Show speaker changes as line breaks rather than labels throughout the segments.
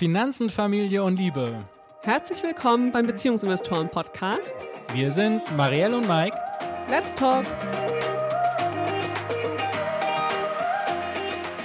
Finanzen, Familie und Liebe.
Herzlich willkommen beim Beziehungsinvestoren Podcast.
Wir sind Marielle und Mike.
Let's talk.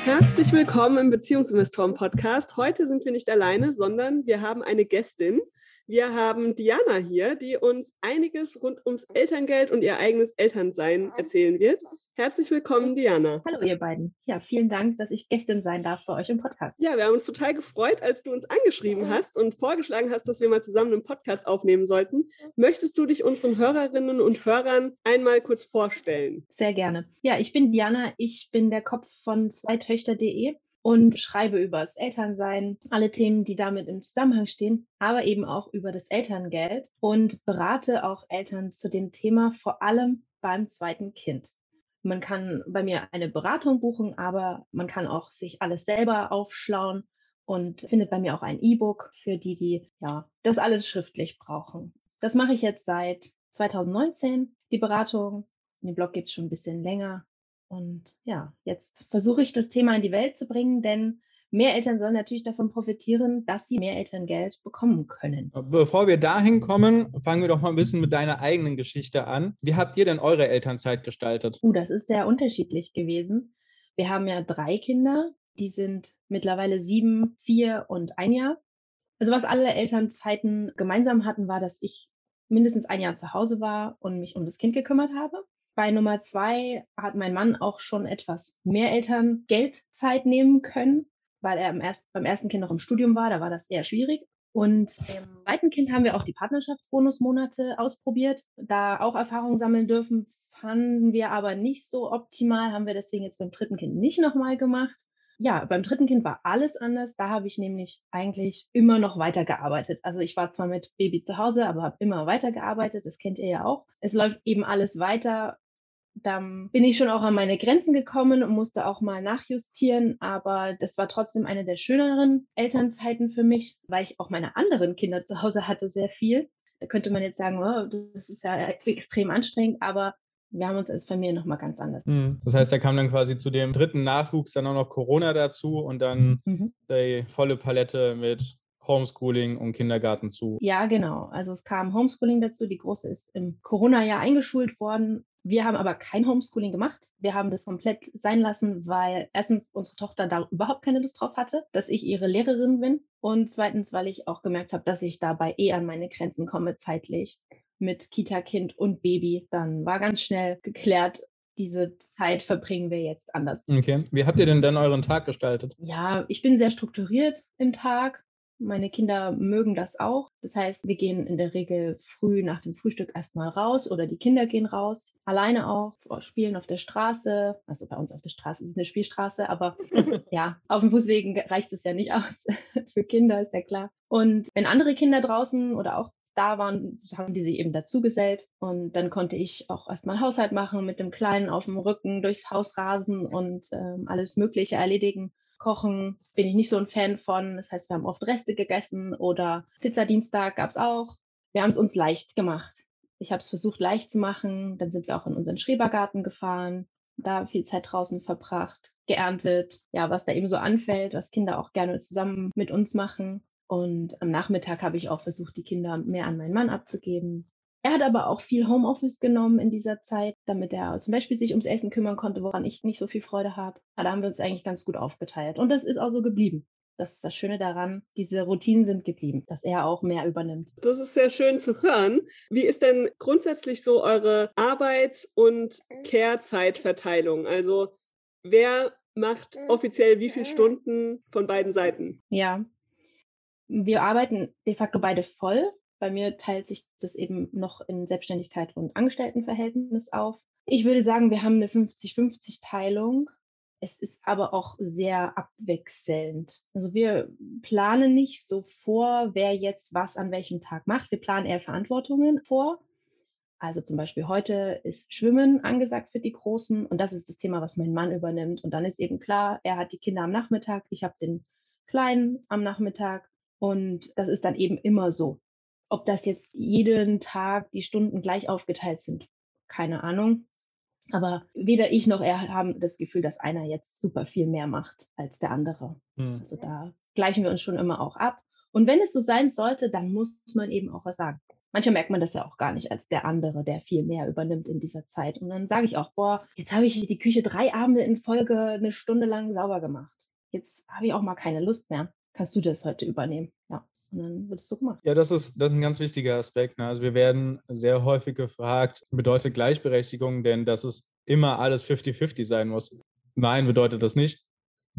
Herzlich willkommen im Beziehungsinvestoren Podcast. Heute sind wir nicht alleine, sondern wir haben eine Gästin. Wir haben Diana hier, die uns einiges rund ums Elterngeld und ihr eigenes Elternsein erzählen wird. Herzlich willkommen, Diana.
Hallo, ihr beiden. Ja, vielen Dank, dass ich Gästin sein darf bei euch im Podcast.
Ja, wir haben uns total gefreut, als du uns angeschrieben hast und vorgeschlagen hast, dass wir mal zusammen einen Podcast aufnehmen sollten. Möchtest du dich unseren Hörerinnen und Hörern einmal kurz vorstellen?
Sehr gerne. Ja, ich bin Diana. Ich bin der Kopf von zweitöchter.de und schreibe über das Elternsein, alle Themen, die damit im Zusammenhang stehen, aber eben auch über das Elterngeld und berate auch Eltern zu dem Thema, vor allem beim zweiten Kind. Man kann bei mir eine Beratung buchen, aber man kann auch sich alles selber aufschlauen und findet bei mir auch ein E-Book für die, die ja das alles schriftlich brauchen. Das mache ich jetzt seit 2019, die Beratung. Den Blog gibt es schon ein bisschen länger. Und ja, jetzt versuche ich das Thema in die Welt zu bringen, denn mehr Eltern sollen natürlich davon profitieren, dass sie mehr Elterngeld bekommen können.
Bevor wir dahin kommen, fangen wir doch mal ein bisschen mit deiner eigenen Geschichte an. Wie habt ihr denn eure Elternzeit gestaltet?
Uh, das ist sehr unterschiedlich gewesen. Wir haben ja drei Kinder, die sind mittlerweile sieben, vier und ein Jahr. Also was alle Elternzeiten gemeinsam hatten, war, dass ich mindestens ein Jahr zu Hause war und mich um das Kind gekümmert habe. Bei Nummer zwei hat mein Mann auch schon etwas mehr Elterngeldzeit nehmen können, weil er erst, beim ersten Kind noch im Studium war. Da war das eher schwierig. Und im zweiten Kind haben wir auch die Partnerschaftsbonusmonate ausprobiert, da auch Erfahrungen sammeln dürfen, fanden wir aber nicht so optimal, haben wir deswegen jetzt beim dritten Kind nicht nochmal gemacht. Ja, beim dritten Kind war alles anders. Da habe ich nämlich eigentlich immer noch weitergearbeitet. Also ich war zwar mit Baby zu Hause, aber habe immer weitergearbeitet. Das kennt ihr ja auch. Es läuft eben alles weiter dann bin ich schon auch an meine Grenzen gekommen und musste auch mal nachjustieren. Aber das war trotzdem eine der schöneren Elternzeiten für mich, weil ich auch meine anderen Kinder zu Hause hatte sehr viel. Da könnte man jetzt sagen, oh, das ist ja extrem anstrengend, aber wir haben uns als Familie nochmal ganz anders.
Mhm. Das heißt, da kam dann quasi zu dem dritten Nachwuchs dann auch noch Corona dazu und dann mhm. die volle Palette mit Homeschooling und Kindergarten zu.
Ja, genau. Also es kam Homeschooling dazu. Die Große ist im Corona-Jahr eingeschult worden wir haben aber kein Homeschooling gemacht. Wir haben das komplett sein lassen, weil erstens unsere Tochter da überhaupt keine Lust drauf hatte, dass ich ihre Lehrerin bin. Und zweitens, weil ich auch gemerkt habe, dass ich dabei eh an meine Grenzen komme zeitlich mit Kita-Kind und Baby. Dann war ganz schnell geklärt, diese Zeit verbringen wir jetzt anders.
Okay. Wie habt ihr denn dann euren Tag gestaltet?
Ja, ich bin sehr strukturiert im Tag. Meine Kinder mögen das auch. Das heißt, wir gehen in der Regel früh nach dem Frühstück erstmal raus oder die Kinder gehen raus, alleine auch, spielen auf der Straße. Also bei uns auf der Straße ist es eine Spielstraße, aber ja, auf dem Fußwegen reicht es ja nicht aus. Für Kinder ist ja klar. Und wenn andere Kinder draußen oder auch da waren, haben die sich eben dazugesellt. Und dann konnte ich auch erstmal Haushalt machen, mit dem Kleinen auf dem Rücken durchs Haus rasen und ähm, alles Mögliche erledigen. Kochen bin ich nicht so ein Fan von. Das heißt, wir haben oft Reste gegessen oder Pizzadienstag gab es auch. Wir haben es uns leicht gemacht. Ich habe es versucht leicht zu machen. Dann sind wir auch in unseren Schrebergarten gefahren, da viel Zeit draußen verbracht, geerntet, ja, was da eben so anfällt, was Kinder auch gerne zusammen mit uns machen. Und am Nachmittag habe ich auch versucht, die Kinder mehr an meinen Mann abzugeben. Er hat aber auch viel Homeoffice genommen in dieser Zeit, damit er zum Beispiel sich ums Essen kümmern konnte, woran ich nicht so viel Freude habe. Aber da haben wir uns eigentlich ganz gut aufgeteilt. Und das ist auch so geblieben. Das ist das Schöne daran, diese Routinen sind geblieben, dass er auch mehr übernimmt.
Das ist sehr schön zu hören. Wie ist denn grundsätzlich so eure Arbeits- und Care-Zeitverteilung? Also wer macht offiziell wie viele Stunden von beiden Seiten?
Ja, wir arbeiten de facto beide voll. Bei mir teilt sich das eben noch in Selbstständigkeit und Angestelltenverhältnis auf. Ich würde sagen, wir haben eine 50-50-Teilung. Es ist aber auch sehr abwechselnd. Also wir planen nicht so vor, wer jetzt was an welchem Tag macht. Wir planen eher Verantwortungen vor. Also zum Beispiel heute ist Schwimmen angesagt für die Großen und das ist das Thema, was mein Mann übernimmt. Und dann ist eben klar, er hat die Kinder am Nachmittag, ich habe den Kleinen am Nachmittag und das ist dann eben immer so. Ob das jetzt jeden Tag die Stunden gleich aufgeteilt sind, keine Ahnung. Aber weder ich noch er haben das Gefühl, dass einer jetzt super viel mehr macht als der andere. Hm. Also da gleichen wir uns schon immer auch ab. Und wenn es so sein sollte, dann muss man eben auch was sagen. Manchmal merkt man das ja auch gar nicht als der andere, der viel mehr übernimmt in dieser Zeit. Und dann sage ich auch, boah, jetzt habe ich die Küche drei Abende in Folge eine Stunde lang sauber gemacht. Jetzt habe ich auch mal keine Lust mehr. Kannst du das heute übernehmen? Ja. Und dann wird es so gemacht.
Ja, das ist, das ist ein ganz wichtiger Aspekt. Ne? Also wir werden sehr häufig gefragt, bedeutet Gleichberechtigung denn, dass es immer alles 50-50 sein muss? Nein, bedeutet das nicht.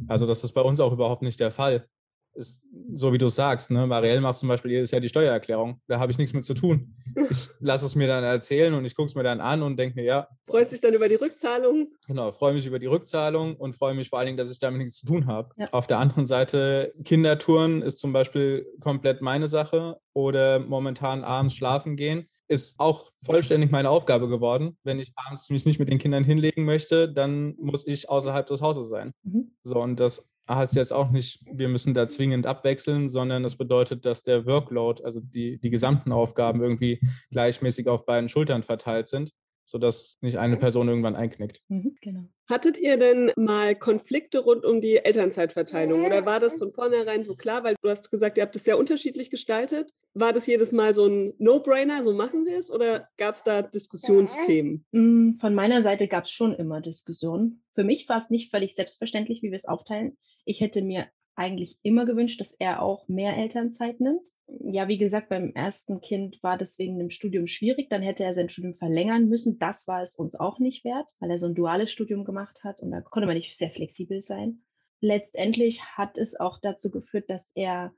Also das ist bei uns auch überhaupt nicht der Fall ist so, wie du sagst. Ne? Marielle macht zum Beispiel jedes Jahr die Steuererklärung. Da habe ich nichts mit zu tun. Ich lasse es mir dann erzählen und ich gucke es mir dann an und denke mir, ja.
Freust dich dann über die Rückzahlung?
Genau, freue mich über die Rückzahlung und freue mich vor allen Dingen, dass ich damit nichts zu tun habe. Ja. Auf der anderen Seite, Kindertouren ist zum Beispiel komplett meine Sache oder momentan abends schlafen gehen ist auch vollständig meine Aufgabe geworden. Wenn ich abends mich nicht mit den Kindern hinlegen möchte, dann muss ich außerhalb des Hauses sein. Mhm. So, und das heißt jetzt auch nicht, wir müssen da zwingend abwechseln, sondern das bedeutet, dass der Workload, also die, die gesamten Aufgaben irgendwie gleichmäßig auf beiden Schultern verteilt sind sodass nicht eine Person irgendwann einknickt.
Mhm, genau. Hattet ihr denn mal Konflikte rund um die Elternzeitverteilung oder war das von vornherein so klar? Weil du hast gesagt, ihr habt es sehr unterschiedlich gestaltet. War das jedes Mal so ein No-Brainer, so machen wir es oder gab es da Diskussionsthemen?
Mm, von meiner Seite gab es schon immer Diskussionen. Für mich war es nicht völlig selbstverständlich, wie wir es aufteilen. Ich hätte mir eigentlich immer gewünscht, dass er auch mehr Elternzeit nimmt ja, wie gesagt, beim ersten Kind war das wegen dem Studium schwierig. Dann hätte er sein Studium verlängern müssen. Das war es uns auch nicht wert, weil er so ein duales Studium gemacht hat und da konnte man nicht sehr flexibel sein. Letztendlich hat es auch dazu geführt, dass er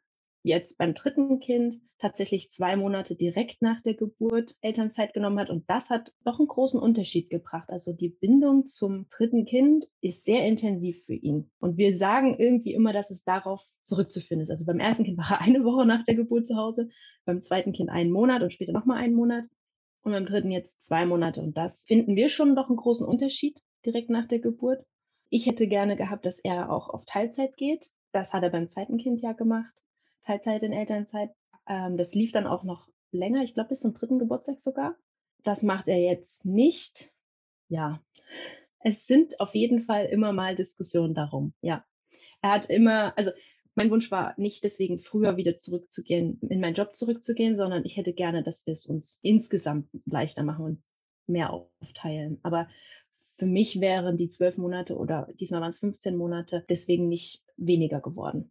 jetzt beim dritten Kind tatsächlich zwei Monate direkt nach der Geburt Elternzeit genommen hat. Und das hat doch einen großen Unterschied gebracht. Also die Bindung zum dritten Kind ist sehr intensiv für ihn. Und wir sagen irgendwie immer, dass es darauf zurückzufinden ist. Also beim ersten Kind war er eine Woche nach der Geburt zu Hause, beim zweiten Kind einen Monat und später nochmal einen Monat. Und beim dritten jetzt zwei Monate. Und das finden wir schon doch einen großen Unterschied direkt nach der Geburt. Ich hätte gerne gehabt, dass er auch auf Teilzeit geht. Das hat er beim zweiten Kind ja gemacht. Teilzeit in Elternzeit. Ähm, das lief dann auch noch länger, ich glaube bis zum dritten Geburtstag sogar. Das macht er jetzt nicht. Ja, es sind auf jeden Fall immer mal Diskussionen darum. Ja, er hat immer, also mein Wunsch war nicht deswegen früher wieder zurückzugehen, in meinen Job zurückzugehen, sondern ich hätte gerne, dass wir es uns insgesamt leichter machen und mehr aufteilen. Aber für mich wären die zwölf Monate oder diesmal waren es 15 Monate deswegen nicht weniger geworden.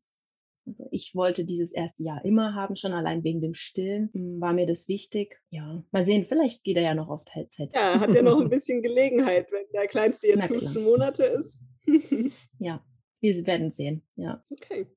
Also ich wollte dieses erste Jahr immer haben, schon allein wegen dem Stillen hm, war mir das wichtig. Ja, mal sehen, vielleicht geht er ja noch auf Teilzeit.
Ja, hat ja noch ein bisschen Gelegenheit, wenn der Kleinste jetzt 15 Monate ist.
ja, wir werden sehen, ja.
Okay.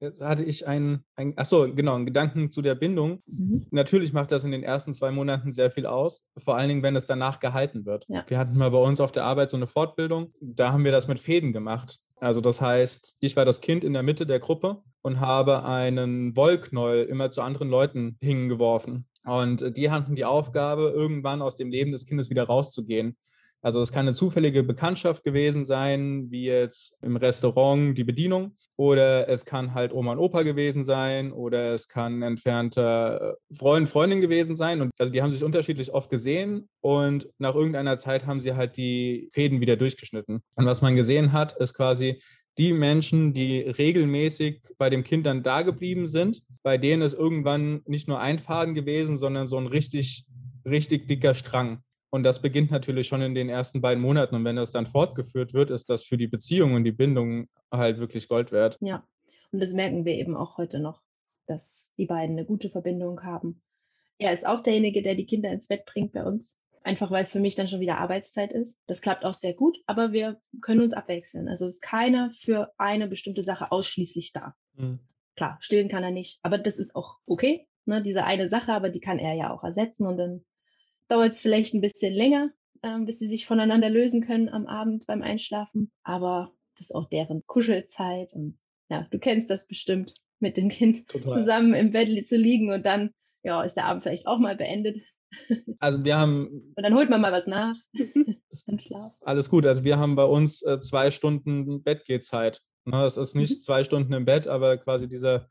Jetzt hatte ich einen, ein, achso, genau, einen Gedanken zu der Bindung. Mhm. Natürlich macht das in den ersten zwei Monaten sehr viel aus, vor allen Dingen, wenn es danach gehalten wird. Ja. Wir hatten mal bei uns auf der Arbeit so eine Fortbildung, da haben wir das mit Fäden gemacht. Also das heißt, ich war das Kind in der Mitte der Gruppe und habe einen Wollknäuel immer zu anderen Leuten hingeworfen. Und die hatten die Aufgabe, irgendwann aus dem Leben des Kindes wieder rauszugehen. Also es kann eine zufällige Bekanntschaft gewesen sein, wie jetzt im Restaurant die Bedienung, oder es kann halt Oma und Opa gewesen sein, oder es kann entfernter Freund, Freundin gewesen sein. Und also die haben sich unterschiedlich oft gesehen und nach irgendeiner Zeit haben sie halt die Fäden wieder durchgeschnitten. Und was man gesehen hat, ist quasi, die Menschen, die regelmäßig bei dem Kind dann da geblieben sind, bei denen ist irgendwann nicht nur ein Faden gewesen, sondern so ein richtig, richtig dicker Strang. Und das beginnt natürlich schon in den ersten beiden Monaten. Und wenn das dann fortgeführt wird, ist das für die Beziehung und die Bindung halt wirklich Gold wert.
Ja, und das merken wir eben auch heute noch, dass die beiden eine gute Verbindung haben. Er ist auch derjenige, der die Kinder ins Bett bringt bei uns. Einfach weil es für mich dann schon wieder Arbeitszeit ist. Das klappt auch sehr gut, aber wir können uns abwechseln. Also ist keiner für eine bestimmte Sache ausschließlich da. Mhm. Klar, stillen kann er nicht, aber das ist auch okay. Ne, diese eine Sache, aber die kann er ja auch ersetzen und dann dauert es vielleicht ein bisschen länger, äh, bis sie sich voneinander lösen können am Abend beim Einschlafen. Aber das ist auch deren Kuschelzeit. Und ja, du kennst das bestimmt, mit dem Kind Total. zusammen im Bett zu liegen und dann ja, ist der Abend vielleicht auch mal beendet.
Also wir haben.
Und dann holt man mal was nach.
Alles gut. Also wir haben bei uns äh, zwei Stunden Bettgehzeit. Ne, es ist nicht mhm. zwei Stunden im Bett, aber quasi dieser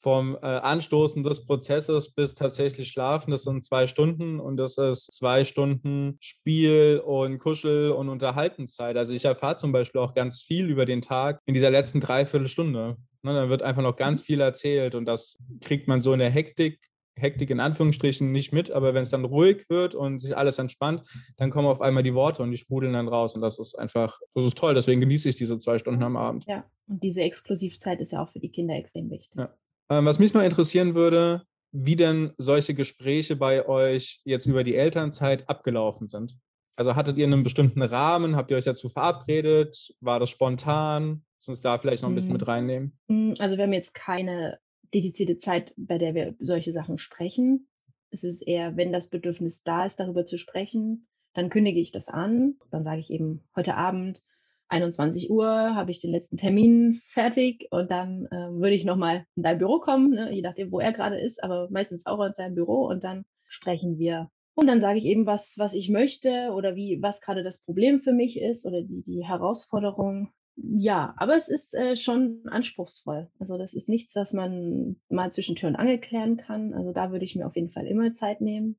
vom äh, Anstoßen des Prozesses bis tatsächlich schlafen, das sind zwei Stunden und das ist zwei Stunden Spiel und Kuschel und Unterhaltenszeit. Also ich erfahre zum Beispiel auch ganz viel über den Tag in dieser letzten Dreiviertelstunde. Ne, dann wird einfach noch ganz mhm. viel erzählt und das kriegt man so in der Hektik, Hektik in Anführungsstrichen nicht mit, aber wenn es dann ruhig wird und sich alles entspannt, dann kommen auf einmal die Worte und die sprudeln dann raus und das ist einfach, das ist toll, deswegen genieße ich diese zwei Stunden am Abend.
Ja, und diese Exklusivzeit ist ja auch für die Kinder extrem wichtig. Ja.
Ähm, was mich mal interessieren würde, wie denn solche Gespräche bei euch jetzt über die Elternzeit abgelaufen sind. Also hattet ihr einen bestimmten Rahmen? Habt ihr euch dazu verabredet? War das spontan? Lass uns da vielleicht noch ein bisschen mit hm. reinnehmen.
Hm, also wir haben jetzt keine dedizierte Zeit, bei der wir solche Sachen sprechen. Es ist eher, wenn das Bedürfnis da ist, darüber zu sprechen, dann kündige ich das an. Dann sage ich eben, heute Abend 21 Uhr habe ich den letzten Termin fertig und dann äh, würde ich nochmal in dein Büro kommen, ne, je nachdem, wo er gerade ist, aber meistens auch in seinem Büro und dann sprechen wir und dann sage ich eben, was, was ich möchte oder wie, was gerade das Problem für mich ist oder die, die Herausforderung. Ja, aber es ist äh, schon anspruchsvoll. Also das ist nichts, was man mal zwischen Tür und Angel klären kann. Also da würde ich mir auf jeden Fall immer Zeit nehmen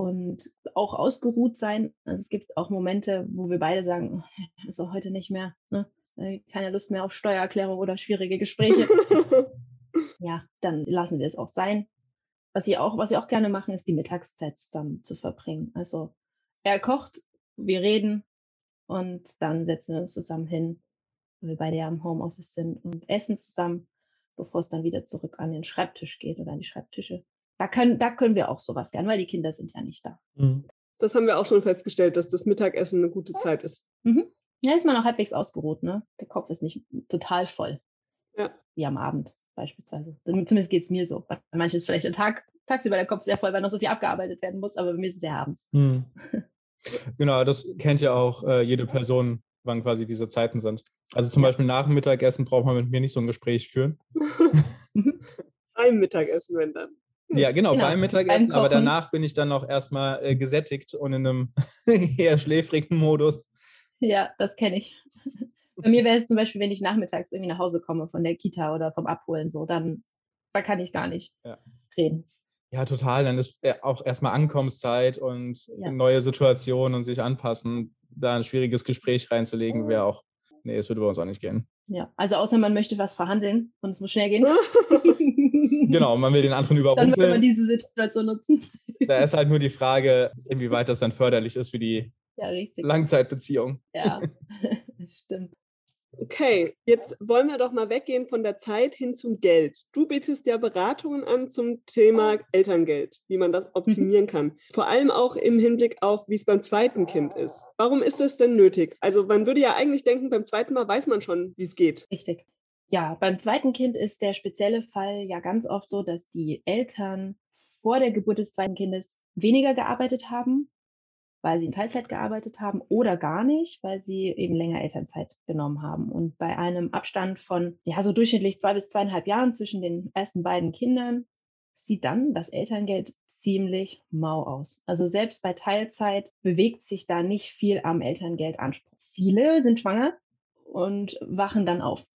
und auch ausgeruht sein. Also es gibt auch Momente, wo wir beide sagen, also heute nicht mehr, ne? Äh, keine Lust mehr auf Steuererklärung oder schwierige Gespräche. ja, dann lassen wir es auch sein was sie auch, was sie auch gerne machen, ist die Mittagszeit zusammen zu verbringen. Also er kocht, wir reden und dann setzen wir uns zusammen hin, weil wir beide ja im Homeoffice sind und essen zusammen, bevor es dann wieder zurück an den Schreibtisch geht oder an die Schreibtische. Da können, da können wir auch sowas gern, weil die Kinder sind ja nicht da.
Mhm. Das haben wir auch schon festgestellt, dass das Mittagessen eine gute Zeit ist.
Mhm. Ja, ist man auch halbwegs ausgeruht, ne? Der Kopf ist nicht total voll. Ja. Wie am Abend beispielsweise. Zumindest geht es mir so. Bei manchen ist vielleicht der Tag, tagsüber der Kopf sehr voll, weil noch so viel abgearbeitet werden muss, aber bei mir ist es ja abends. Hm.
Genau, das kennt ja auch äh, jede Person, wann quasi diese Zeiten sind. Also zum Beispiel nach dem Mittagessen braucht man mit mir nicht so ein Gespräch führen.
beim Mittagessen, wenn dann.
Ja, genau, genau beim Mittagessen, beim aber danach bin ich dann auch erstmal äh, gesättigt und in einem eher schläfrigen Modus.
Ja, das kenne ich. Bei mir wäre es zum Beispiel, wenn ich nachmittags irgendwie nach Hause komme von der Kita oder vom Abholen, so, dann da kann ich gar nicht ja. reden.
Ja, total. Dann ist auch erstmal Ankommenszeit und ja. neue Situationen und sich anpassen. Da ein schwieriges Gespräch reinzulegen, wäre auch, nee, es würde bei uns auch nicht gehen.
Ja, also außer man möchte was verhandeln und es muss schnell gehen.
genau, man will den anderen überrumpeln. Dann will
man diese Situation nutzen.
da ist halt nur die Frage, inwieweit das dann förderlich ist für die ja, Langzeitbeziehung.
Ja, das stimmt.
Okay, jetzt wollen wir doch mal weggehen von der Zeit hin zum Geld. Du bietest ja Beratungen an zum Thema Elterngeld, wie man das mhm. optimieren kann. Vor allem auch im Hinblick auf, wie es beim zweiten Kind ist. Warum ist das denn nötig? Also man würde ja eigentlich denken, beim zweiten Mal weiß man schon, wie es geht.
Richtig. Ja, beim zweiten Kind ist der spezielle Fall ja ganz oft so, dass die Eltern vor der Geburt des zweiten Kindes weniger gearbeitet haben weil sie in Teilzeit gearbeitet haben oder gar nicht, weil sie eben länger Elternzeit genommen haben. Und bei einem Abstand von, ja, so durchschnittlich zwei bis zweieinhalb Jahren zwischen den ersten beiden Kindern sieht dann das Elterngeld ziemlich mau aus. Also selbst bei Teilzeit bewegt sich da nicht viel am Elterngeldanspruch. Viele sind schwanger und wachen dann auf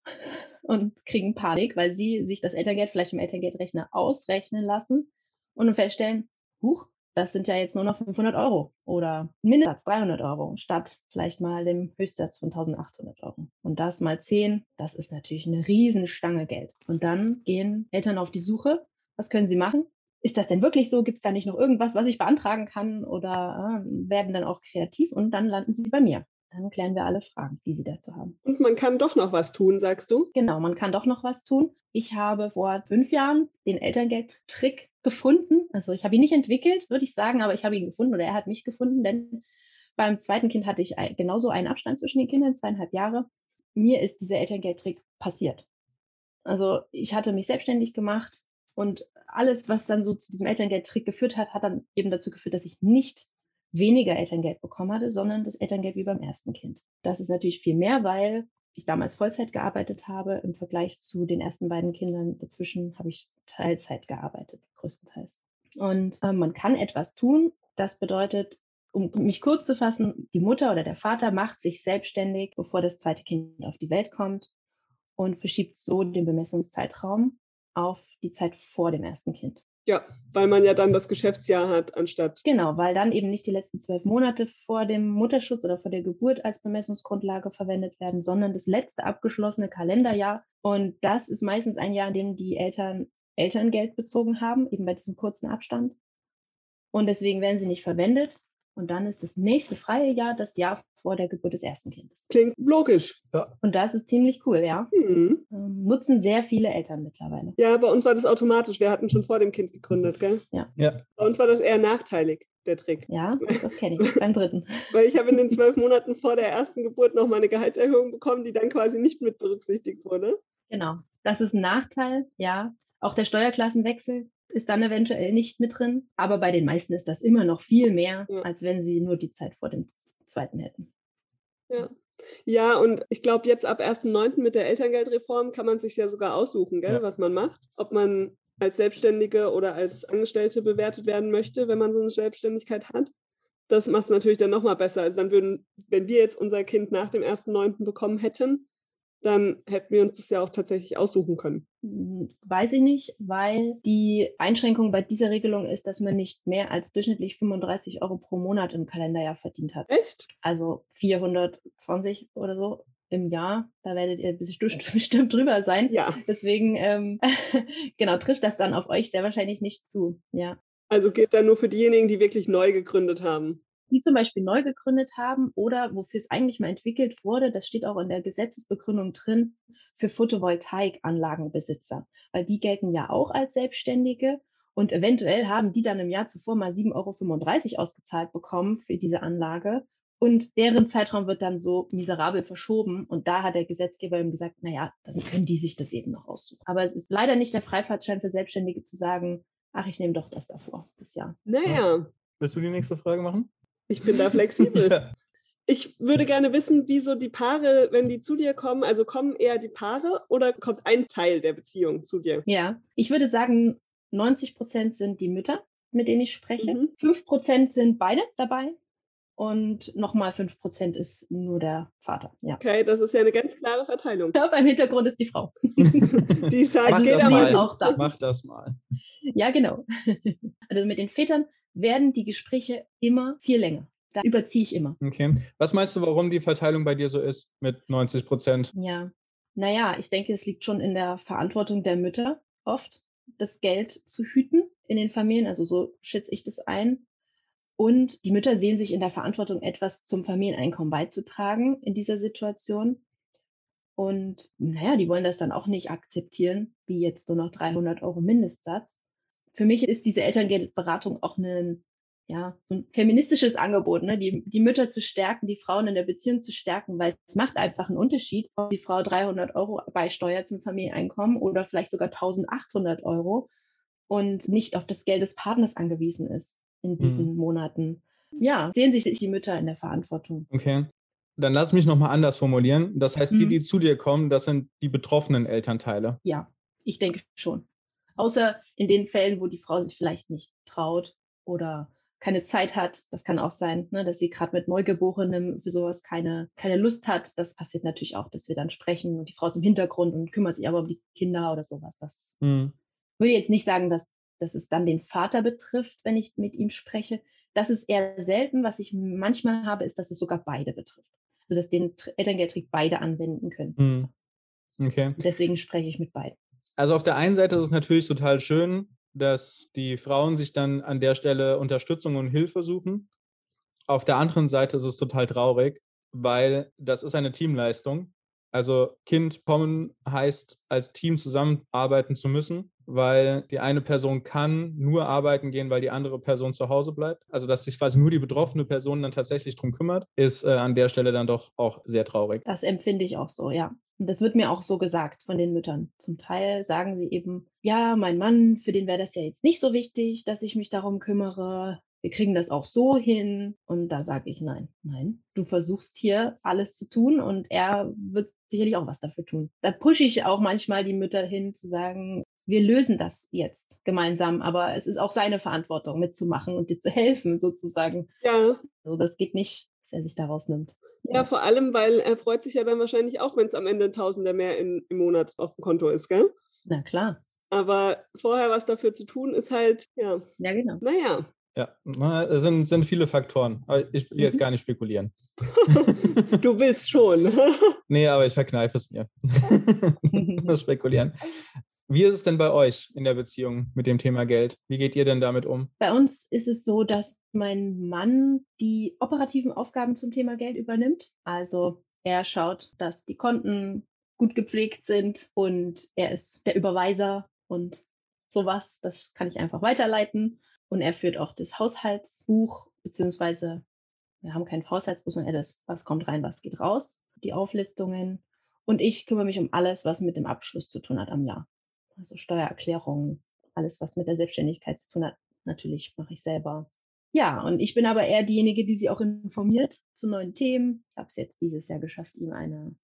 und kriegen Panik, weil sie sich das Elterngeld vielleicht im Elterngeldrechner ausrechnen lassen und feststellen, huch, das sind ja jetzt nur noch 500 Euro oder Mindestsatz 300 Euro statt vielleicht mal dem Höchstsatz von 1800 Euro. Und das mal 10, das ist natürlich eine Riesenstange Geld. Und dann gehen Eltern auf die Suche. Was können sie machen? Ist das denn wirklich so? Gibt es da nicht noch irgendwas, was ich beantragen kann? Oder äh, werden dann auch kreativ und dann landen sie bei mir. Dann klären wir alle Fragen, die Sie dazu haben.
Und man kann doch noch was tun, sagst du?
Genau, man kann doch noch was tun. Ich habe vor fünf Jahren den Elterngeldtrick gefunden. Also ich habe ihn nicht entwickelt, würde ich sagen, aber ich habe ihn gefunden oder er hat mich gefunden, denn beim zweiten Kind hatte ich genauso einen Abstand zwischen den Kindern, zweieinhalb Jahre. Mir ist dieser Elterngeldtrick passiert. Also ich hatte mich selbstständig gemacht und alles, was dann so zu diesem Elterngeldtrick geführt hat, hat dann eben dazu geführt, dass ich nicht weniger Elterngeld bekommen hatte, sondern das Elterngeld wie beim ersten Kind. Das ist natürlich viel mehr, weil ich damals Vollzeit gearbeitet habe im Vergleich zu den ersten beiden Kindern. Dazwischen habe ich Teilzeit gearbeitet, größtenteils. Und äh, man kann etwas tun. Das bedeutet, um mich kurz zu fassen, die Mutter oder der Vater macht sich selbstständig, bevor das zweite Kind auf die Welt kommt und verschiebt so den Bemessungszeitraum auf die Zeit vor dem ersten Kind.
Ja, weil man ja dann das Geschäftsjahr hat, anstatt.
Genau, weil dann eben nicht die letzten zwölf Monate vor dem Mutterschutz oder vor der Geburt als Bemessungsgrundlage verwendet werden, sondern das letzte abgeschlossene Kalenderjahr. Und das ist meistens ein Jahr, in dem die Eltern Elterngeld bezogen haben, eben bei diesem kurzen Abstand. Und deswegen werden sie nicht verwendet. Und dann ist das nächste freie Jahr das Jahr vor der Geburt des ersten Kindes.
Klingt logisch.
Ja. Und das ist ziemlich cool, ja. Mhm. Ähm, nutzen sehr viele Eltern mittlerweile.
Ja, bei uns war das automatisch. Wir hatten schon vor dem Kind gegründet, gell?
Ja.
ja.
Bei uns war das eher nachteilig, der Trick.
Ja, das kenne ich beim dritten.
Weil ich habe in den zwölf Monaten vor der ersten Geburt noch mal eine Gehaltserhöhung bekommen, die dann quasi nicht mit berücksichtigt wurde.
Genau. Das ist ein Nachteil, ja. Auch der Steuerklassenwechsel ist dann eventuell nicht mit drin. Aber bei den meisten ist das immer noch viel mehr, ja. als wenn sie nur die Zeit vor dem zweiten hätten.
Ja. Ja, und ich glaube, jetzt ab 1.9. mit der Elterngeldreform kann man sich ja sogar aussuchen, gell, ja. was man macht. Ob man als Selbstständige oder als Angestellte bewertet werden möchte, wenn man so eine Selbstständigkeit hat. Das macht es natürlich dann nochmal besser. Also dann würden, wenn wir jetzt unser Kind nach dem 1.9. bekommen hätten, dann hätten wir uns das ja auch tatsächlich aussuchen können.
Hm, weiß ich nicht, weil die Einschränkung bei dieser Regelung ist, dass man nicht mehr als durchschnittlich 35 Euro pro Monat im Kalenderjahr verdient hat.
Echt?
Also 420 oder so im Jahr. Da werdet ihr bestimmt drüber sein.
Ja.
Deswegen, ähm, genau, trifft das dann auf euch sehr wahrscheinlich nicht zu. Ja.
Also geht dann nur für diejenigen, die wirklich neu gegründet haben
die zum Beispiel neu gegründet haben oder wofür es eigentlich mal entwickelt wurde, das steht auch in der Gesetzesbegründung drin, für Photovoltaikanlagenbesitzer, weil die gelten ja auch als Selbstständige und eventuell haben die dann im Jahr zuvor mal 7,35 Euro ausgezahlt bekommen für diese Anlage und deren Zeitraum wird dann so miserabel verschoben. Und da hat der Gesetzgeber ihm gesagt, naja, dann können die sich das eben noch aussuchen. Aber es ist leider nicht der Freifahrtschein für Selbstständige zu sagen, ach, ich nehme doch das davor, das Jahr.
Naja.
Willst du die nächste Frage machen?
Ich bin da flexibel. ja. Ich würde gerne wissen, wieso die Paare, wenn die zu dir kommen, also kommen eher die Paare oder kommt ein Teil der Beziehung zu dir?
Ja, ich würde sagen, 90 Prozent sind die Mütter, mit denen ich spreche. Mhm. 5 Prozent sind beide dabei und nochmal 5 Prozent ist nur der Vater. Ja.
Okay, das ist ja eine ganz klare Verteilung.
Ja, beim Hintergrund ist die Frau.
die sagt, also,
geht sie ist auch da. Mach das mal.
Ja, genau. Also mit den Vätern werden die Gespräche immer viel länger. Da überziehe ich immer.
Okay. Was meinst du, warum die Verteilung bei dir so ist mit 90 Prozent?
Ja, naja, ich denke, es liegt schon in der Verantwortung der Mütter oft, das Geld zu hüten in den Familien. Also so schätze ich das ein. Und die Mütter sehen sich in der Verantwortung, etwas zum Familieneinkommen beizutragen in dieser Situation. Und naja, die wollen das dann auch nicht akzeptieren, wie jetzt nur noch 300 Euro Mindestsatz für mich ist diese Elterngeldberatung auch ein, ja, so ein feministisches Angebot, ne? die, die Mütter zu stärken, die Frauen in der Beziehung zu stärken, weil es macht einfach einen Unterschied, ob die Frau 300 Euro beisteuert zum Familieneinkommen oder vielleicht sogar 1800 Euro und nicht auf das Geld des Partners angewiesen ist in diesen hm. Monaten. Ja, sehen sich die Mütter in der Verantwortung.
Okay. Dann lass mich nochmal anders formulieren. Das heißt, die, mhm. die zu dir kommen, das sind die betroffenen Elternteile.
Ja, ich denke schon. Außer in den Fällen, wo die Frau sich vielleicht nicht traut oder keine Zeit hat. Das kann auch sein, ne, dass sie gerade mit Neugeborenem für sowas keine, keine Lust hat. Das passiert natürlich auch, dass wir dann sprechen und die Frau ist im Hintergrund und kümmert sich aber um die Kinder oder sowas. Das mhm. würde jetzt nicht sagen, dass, dass es dann den Vater betrifft, wenn ich mit ihm spreche. Das ist eher selten. Was ich manchmal habe, ist, dass es sogar beide betrifft. Also dass den Elterngeldtrick beide anwenden können. Mhm.
Okay.
Deswegen spreche ich mit beiden
also auf der einen Seite ist es natürlich total schön, dass die Frauen sich dann an der Stelle Unterstützung und Hilfe suchen. Auf der anderen Seite ist es total traurig, weil das ist eine Teamleistung. Also Kind kommen heißt, als Team zusammenarbeiten zu müssen, weil die eine Person kann nur arbeiten gehen, weil die andere Person zu Hause bleibt. Also dass sich quasi nur die betroffene Person dann tatsächlich darum kümmert, ist äh, an der Stelle dann doch auch sehr traurig.
Das empfinde ich auch so, ja. Und das wird mir auch so gesagt von den Müttern. Zum Teil sagen sie eben, ja, mein Mann, für den wäre das ja jetzt nicht so wichtig, dass ich mich darum kümmere. Wir kriegen das auch so hin. Und da sage ich nein, nein. Du versuchst hier alles zu tun und er wird sicherlich auch was dafür tun. Da pushe ich auch manchmal die Mütter hin zu sagen, wir lösen das jetzt gemeinsam, aber es ist auch seine Verantwortung mitzumachen und dir zu helfen sozusagen.
Ja.
Also das geht nicht, er sich daraus nimmt.
Ja, vor allem, weil er freut sich ja dann wahrscheinlich auch, wenn es am Ende ein Tausender mehr in, im Monat auf dem Konto ist, gell?
Na klar.
Aber vorher was dafür zu tun, ist halt, ja.
Ja, genau.
Naja.
Ja, es sind, sind viele Faktoren. Aber ich will jetzt mhm. gar nicht spekulieren.
du willst schon.
nee, aber ich verkneife es mir. das Spekulieren. Wie ist es denn bei euch in der Beziehung mit dem Thema Geld? Wie geht ihr denn damit um?
Bei uns ist es so, dass mein Mann die operativen Aufgaben zum Thema Geld übernimmt. Also er schaut, dass die Konten gut gepflegt sind und er ist der Überweiser und sowas. Das kann ich einfach weiterleiten. Und er führt auch das Haushaltsbuch, beziehungsweise wir haben kein Haushaltsbuch, sondern er das, was kommt rein, was geht raus, die Auflistungen. Und ich kümmere mich um alles, was mit dem Abschluss zu tun hat am Jahr also Steuererklärungen, alles, was mit der Selbstständigkeit zu tun hat, natürlich mache ich selber. Ja, und ich bin aber eher diejenige, die sie auch informiert zu neuen Themen. Ich habe es jetzt dieses Jahr geschafft, ihm eine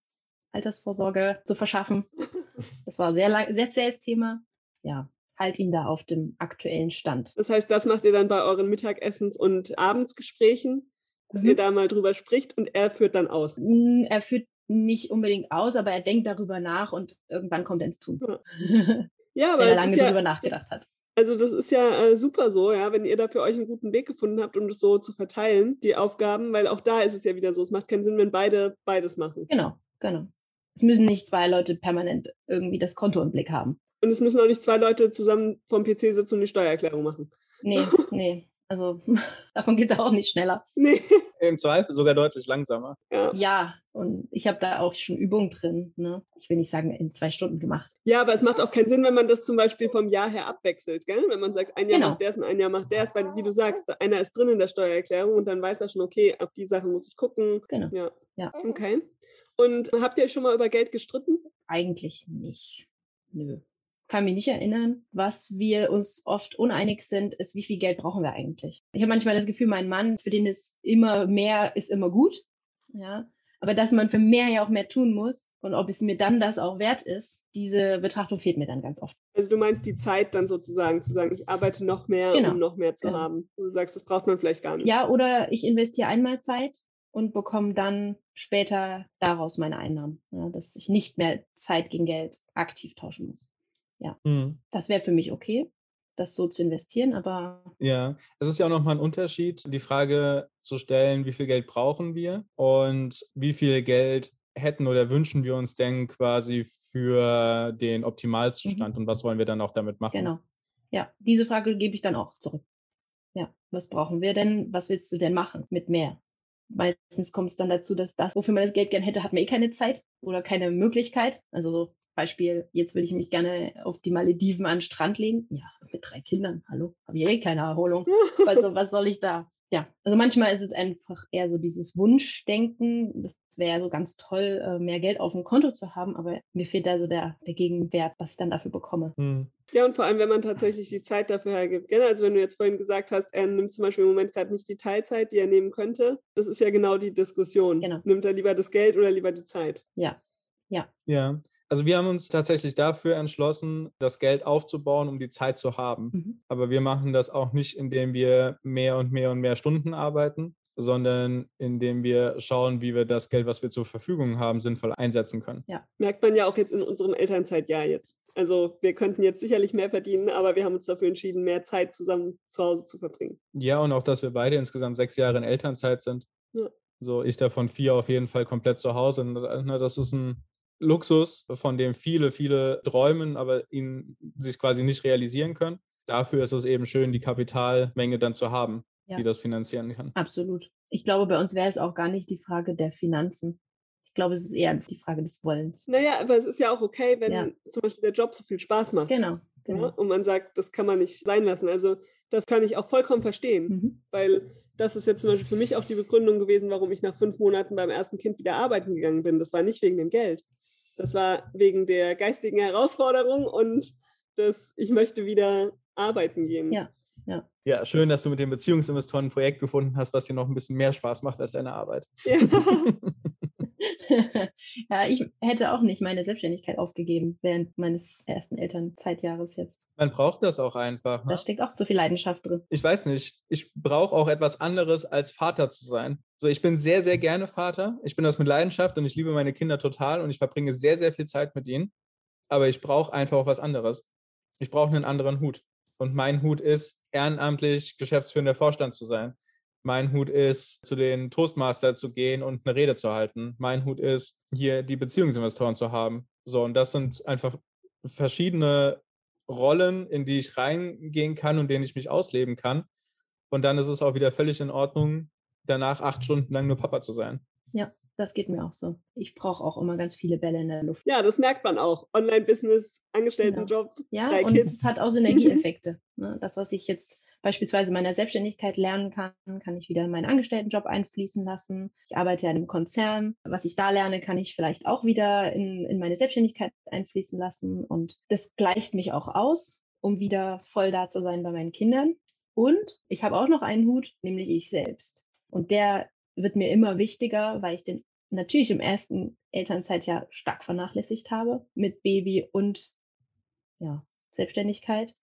Altersvorsorge zu verschaffen. Das war sehr lang, sehr zähes Thema. Ja, halt ihn da auf dem aktuellen Stand.
Das heißt, das macht ihr dann bei euren Mittagessens- und Abendsgesprächen, dass mhm. ihr da mal drüber spricht und er führt dann aus.
Hm, er führt nicht unbedingt aus, aber er denkt darüber nach und irgendwann kommt er ins Tun.
Ja,
wenn er lange ja, darüber nachgedacht hat.
Also das ist ja äh, super so, ja, wenn ihr da für euch einen guten Weg gefunden habt, um das so zu verteilen, die Aufgaben, weil auch da ist es ja wieder so, es macht keinen Sinn, wenn beide beides machen.
Genau, genau. Es müssen nicht zwei Leute permanent irgendwie das Konto im Blick haben.
Und es müssen auch nicht zwei Leute zusammen vom PC sitzen und die Steuererklärung machen.
Nee, nee. Also davon geht es auch nicht schneller.
Nee.
Im Zweifel sogar deutlich langsamer.
Ja, ja und ich habe da auch schon Übungen drin. Ne? Ich will nicht sagen, in zwei Stunden gemacht.
Ja, aber es macht auch keinen Sinn, wenn man das zum Beispiel vom Jahr her abwechselt. Gell? Wenn man sagt, ein Jahr genau. macht der es und ein Jahr macht der es, weil, wie du sagst, einer ist drin in der Steuererklärung und dann weiß er schon, okay, auf die Sachen muss ich gucken.
Genau.
Ja.
ja.
Okay. Und habt ihr schon mal über Geld gestritten?
Eigentlich nicht. Nö kann mich nicht erinnern. Was wir uns oft uneinig sind, ist, wie viel Geld brauchen wir eigentlich? Ich habe manchmal das Gefühl, mein Mann, für den ist immer mehr, ist immer gut. Ja. Aber dass man für mehr ja auch mehr tun muss und ob es mir dann das auch wert ist, diese Betrachtung fehlt mir dann ganz oft.
Also du meinst die Zeit dann sozusagen, zu sagen, ich arbeite noch mehr, genau. um noch mehr zu genau. haben. Du sagst, das braucht man vielleicht gar nicht.
Ja, oder ich investiere einmal Zeit und bekomme dann später daraus meine Einnahmen. Ja, dass ich nicht mehr Zeit gegen Geld aktiv tauschen muss. Ja, mhm. das wäre für mich okay, das so zu investieren, aber.
Ja, es ist ja auch nochmal ein Unterschied, die Frage zu stellen, wie viel Geld brauchen wir und wie viel Geld hätten oder wünschen wir uns denn quasi für den Optimalzustand mhm. und was wollen wir dann auch damit machen?
Genau. Ja, diese Frage gebe ich dann auch zurück. Ja, was brauchen wir denn? Was willst du denn machen mit mehr? Meistens kommt es dann dazu, dass das, wofür man das Geld gern hätte, hat man eh keine Zeit oder keine Möglichkeit. Also so Beispiel, jetzt würde ich mich gerne auf die Malediven an den Strand legen. Ja, mit drei Kindern, hallo, habe ich eh keine Erholung. Also was soll ich da? Ja, also manchmal ist es einfach eher so dieses Wunschdenken. Das wäre so ganz toll, äh, mehr Geld auf dem Konto zu haben, aber mir fehlt da so der, der Gegenwert, was ich dann dafür bekomme. Hm.
Ja, und vor allem, wenn man tatsächlich die Zeit dafür hergibt. Genau, also wenn du jetzt vorhin gesagt hast, er nimmt zum Beispiel im Moment gerade nicht die Teilzeit, die er nehmen könnte, das ist ja genau die Diskussion.
Genau.
Nimmt er lieber das Geld oder lieber die Zeit?
Ja, ja.
Ja, also wir haben uns tatsächlich dafür entschlossen, das Geld aufzubauen, um die Zeit zu haben. Mhm. Aber wir machen das auch nicht, indem wir mehr und mehr und mehr Stunden arbeiten, sondern indem wir schauen, wie wir das Geld, was wir zur Verfügung haben, sinnvoll einsetzen können.
Ja. Merkt man ja auch jetzt in unserem Elternzeitjahr jetzt. Also wir könnten jetzt sicherlich mehr verdienen, aber wir haben uns dafür entschieden, mehr Zeit zusammen zu Hause zu verbringen.
Ja, und auch, dass wir beide insgesamt sechs Jahre in Elternzeit sind. Ja. So, ich davon vier auf jeden Fall komplett zu Hause. Das ist ein Luxus, von dem viele, viele träumen, aber ihn sich quasi nicht realisieren können. Dafür ist es eben schön, die Kapitalmenge dann zu haben, ja. die das finanzieren kann.
Absolut. Ich glaube, bei uns wäre es auch gar nicht die Frage der Finanzen. Ich glaube, es ist eher die Frage des Wollens.
Naja, aber es ist ja auch okay, wenn ja. zum Beispiel der Job so viel Spaß macht.
Genau. genau.
Ja, und man sagt, das kann man nicht sein lassen. Also das kann ich auch vollkommen verstehen, mhm. weil das ist jetzt zum Beispiel für mich auch die Begründung gewesen, warum ich nach fünf Monaten beim ersten Kind wieder arbeiten gegangen bin. Das war nicht wegen dem Geld. Das war wegen der geistigen Herausforderung und das, ich möchte wieder arbeiten gehen.
Ja, ja.
Ja, schön, dass du mit dem Beziehungsinvestoren ein Projekt gefunden hast, was dir noch ein bisschen mehr Spaß macht als deine Arbeit. Ja.
ja, ich hätte auch nicht meine Selbstständigkeit aufgegeben während meines ersten Elternzeitjahres jetzt.
Man braucht das auch einfach.
Ne? Da steckt auch zu viel Leidenschaft drin.
Ich weiß nicht. Ich brauche auch etwas anderes als Vater zu sein. So, ich bin sehr, sehr gerne Vater. Ich bin das mit Leidenschaft und ich liebe meine Kinder total und ich verbringe sehr, sehr viel Zeit mit ihnen. Aber ich brauche einfach auch was anderes. ich brauche einen anderen Hut. Und mein Hut ist, ehrenamtlich geschäftsführender Vorstand zu sein. Mein Hut ist, zu den Toastmaster zu gehen und eine Rede zu halten. Mein Hut ist, hier die Beziehungsinvestoren zu haben. So, und das sind einfach verschiedene Rollen, in die ich reingehen kann und denen ich mich ausleben kann. Und dann ist es auch wieder völlig in Ordnung, danach acht Stunden lang nur Papa zu sein.
Ja, das geht mir auch so. Ich brauche auch immer ganz viele Bälle in der Luft.
Ja, das merkt man auch. Online-Business, Angestelltenjob.
Genau. Ja, drei und es hat auch Synergieeffekte. ne? Das, was ich jetzt beispielsweise in meiner Selbstständigkeit lernen kann, kann ich wieder in meinen Angestelltenjob einfließen lassen. Ich arbeite ja in einem Konzern. Was ich da lerne, kann ich vielleicht auch wieder in, in meine Selbstständigkeit einfließen lassen. Und das gleicht mich auch aus, um wieder voll da zu sein bei meinen Kindern. Und ich habe auch noch einen Hut, nämlich ich selbst. Und der wird mir immer wichtiger, weil ich den natürlich im ersten Elternzeitjahr stark vernachlässigt habe mit Baby und ja, Selbstständigkeit.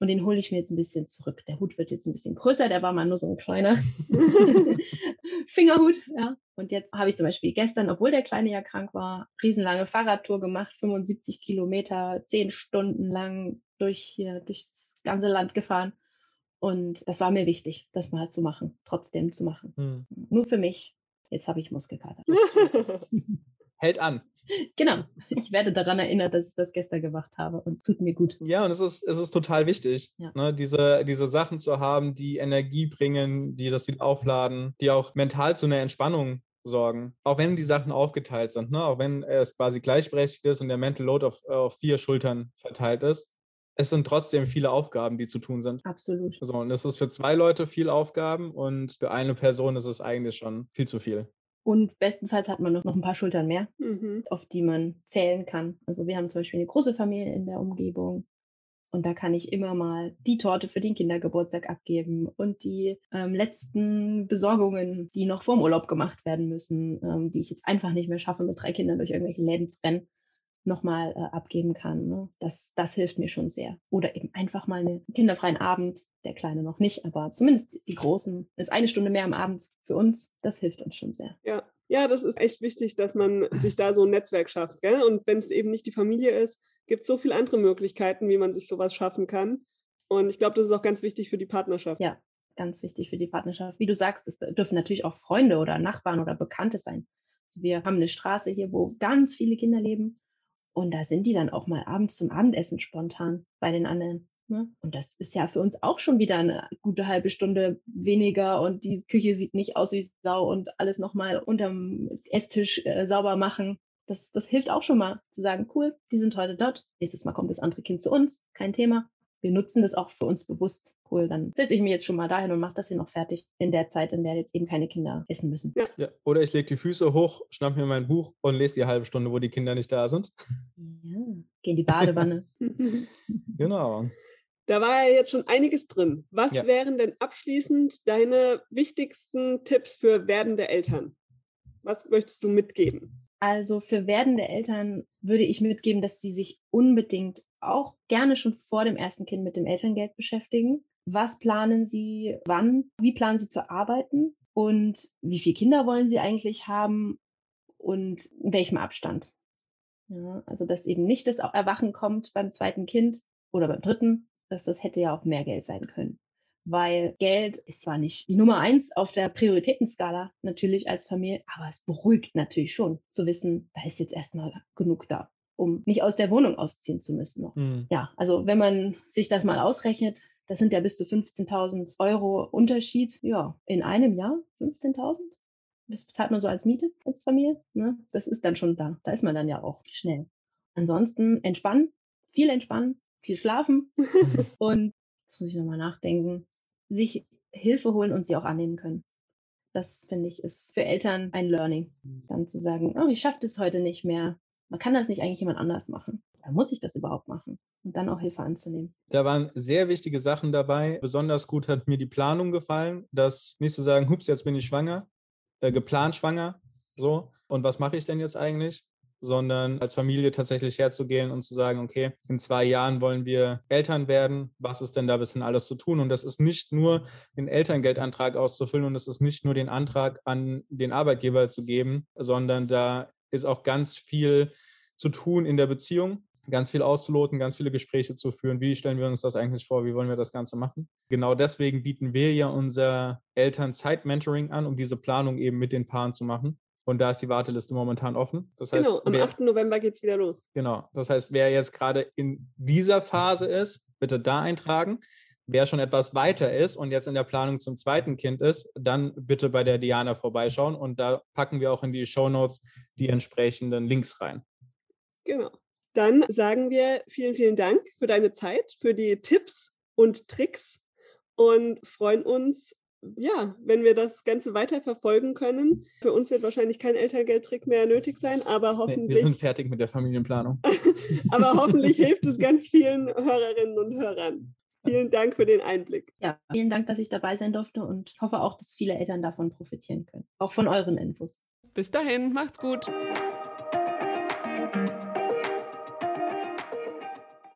Und den hole ich mir jetzt ein bisschen zurück. Der Hut wird jetzt ein bisschen größer, der war mal nur so ein kleiner Fingerhut. Ja. Und jetzt habe ich zum Beispiel gestern, obwohl der Kleine ja krank war, riesenlange Fahrradtour gemacht, 75 Kilometer, zehn Stunden lang durch hier, durch das ganze Land gefahren. Und das war mir wichtig, das mal zu machen, trotzdem zu machen. Hm. Nur für mich. Jetzt habe ich Muskelkater.
Hält an.
Genau. Ich werde daran erinnert, dass ich das gestern gemacht habe und tut mir gut.
Ja, und es ist, es ist total wichtig, ja. ne, diese, diese Sachen zu haben, die Energie bringen, die das wieder aufladen, die auch mental zu einer Entspannung sorgen. Auch wenn die Sachen aufgeteilt sind, ne? auch wenn es quasi gleichberechtigt ist und der Mental Load auf, auf vier Schultern verteilt ist, es sind trotzdem viele Aufgaben, die zu tun sind.
Absolut.
So, und es ist für zwei Leute viel Aufgaben und für eine Person ist es eigentlich schon viel zu viel.
Und bestenfalls hat man noch, ein paar Schultern mehr, mhm. auf die man zählen kann. Also wir haben zum Beispiel eine große Familie in der Umgebung. Und da kann ich immer mal die Torte für den Kindergeburtstag abgeben und die ähm, letzten Besorgungen, die noch vorm Urlaub gemacht werden müssen, ähm, die ich jetzt einfach nicht mehr schaffe, mit drei Kindern durch irgendwelche Läden zu rennen nochmal äh, abgeben kann. Ne? Das, das hilft mir schon sehr. Oder eben einfach mal einen kinderfreien Abend, der Kleine noch nicht, aber zumindest die Großen, ist eine Stunde mehr am Abend für uns, das hilft uns schon sehr.
Ja. Ja, das ist echt wichtig, dass man sich da so ein Netzwerk schafft. Gell? Und wenn es eben nicht die Familie ist, gibt es so viele andere Möglichkeiten, wie man sich sowas schaffen kann. Und ich glaube, das ist auch ganz wichtig für die Partnerschaft.
Ja, ganz wichtig für die Partnerschaft. Wie du sagst, es dürfen natürlich auch Freunde oder Nachbarn oder Bekannte sein. Also wir haben eine Straße hier, wo ganz viele Kinder leben. Und da sind die dann auch mal abends zum Abendessen spontan bei den anderen. Ne? Und das ist ja für uns auch schon wieder eine gute halbe Stunde weniger und die Küche sieht nicht aus wie Sau und alles nochmal unterm Esstisch äh, sauber machen. Das, das hilft auch schon mal zu sagen, cool, die sind heute dort. Nächstes Mal kommt das andere Kind zu uns, kein Thema wir nutzen das auch für uns bewusst. Cool, dann setze ich mich jetzt schon mal dahin und mache das hier noch fertig in der Zeit, in der jetzt eben keine Kinder essen müssen.
Ja. ja oder ich lege die Füße hoch, schnapp mir mein Buch und lese die halbe Stunde, wo die Kinder nicht da sind.
Ja, geh in die Badewanne.
genau.
Da war ja jetzt schon einiges drin. Was ja. wären denn abschließend deine wichtigsten Tipps für werdende Eltern? Was möchtest du mitgeben?
Also für werdende Eltern würde ich mitgeben, dass sie sich unbedingt auch gerne schon vor dem ersten Kind mit dem Elterngeld beschäftigen. Was planen Sie wann? Wie planen Sie zu arbeiten? Und wie viele Kinder wollen Sie eigentlich haben? Und in welchem Abstand? Ja, also, dass eben nicht das Erwachen kommt beim zweiten Kind oder beim dritten, dass das hätte ja auch mehr Geld sein können. Weil Geld ist zwar nicht die Nummer eins auf der Prioritätenskala natürlich als Familie, aber es beruhigt natürlich schon zu wissen, da ist jetzt erstmal genug da um nicht aus der Wohnung ausziehen zu müssen. Mhm. Ja, also wenn man sich das mal ausrechnet, das sind ja bis zu 15.000 Euro Unterschied. Ja, in einem Jahr 15.000? Das bezahlt man so als Miete als Familie. Ne? Das ist dann schon da. Da ist man dann ja auch schnell. Ansonsten entspannen, viel entspannen, viel schlafen und, jetzt muss ich nochmal nachdenken, sich Hilfe holen und sie auch annehmen können. Das finde ich ist für Eltern ein Learning. Dann zu sagen, oh, ich schaffe das heute nicht mehr. Man kann das nicht eigentlich jemand anders machen. Da muss ich das überhaupt machen und dann auch Hilfe anzunehmen.
Da waren sehr wichtige Sachen dabei. Besonders gut hat mir die Planung gefallen, dass nicht zu sagen, hups, jetzt bin ich schwanger, äh, geplant schwanger, so. Und was mache ich denn jetzt eigentlich? sondern als Familie tatsächlich herzugehen und zu sagen, okay, in zwei Jahren wollen wir Eltern werden, was ist denn da bis hin alles zu tun? Und das ist nicht nur den Elterngeldantrag auszufüllen und es ist nicht nur den Antrag an den Arbeitgeber zu geben, sondern da ist auch ganz viel zu tun in der Beziehung. ganz viel auszuloten, ganz viele Gespräche zu führen. Wie stellen wir uns das eigentlich vor? Wie wollen wir das Ganze machen? Genau deswegen bieten wir ja unser Elternzeit-Mentoring an, um diese Planung eben mit den Paaren zu machen. Und da ist die Warteliste momentan offen. Das heißt,
genau, am wer, 8. November geht es wieder los.
Genau. Das heißt, wer jetzt gerade in dieser Phase ist, bitte da eintragen. Wer schon etwas weiter ist und jetzt in der Planung zum zweiten Kind ist, dann bitte bei der Diana vorbeischauen und da packen wir auch in die Show Notes die entsprechenden Links rein.
Genau. Dann sagen wir vielen, vielen Dank für deine Zeit, für die Tipps und Tricks und freuen uns, ja, wenn wir das Ganze weiter verfolgen können. Für uns wird wahrscheinlich kein Elterngeldtrick mehr nötig sein, aber hoffentlich. Nee, wir
sind fertig mit der Familienplanung.
aber hoffentlich hilft es ganz vielen Hörerinnen und Hörern. Vielen Dank für den Einblick.
Ja, vielen Dank, dass ich dabei sein durfte und hoffe auch, dass viele Eltern davon profitieren können. Auch von euren Infos.
Bis dahin, macht's gut.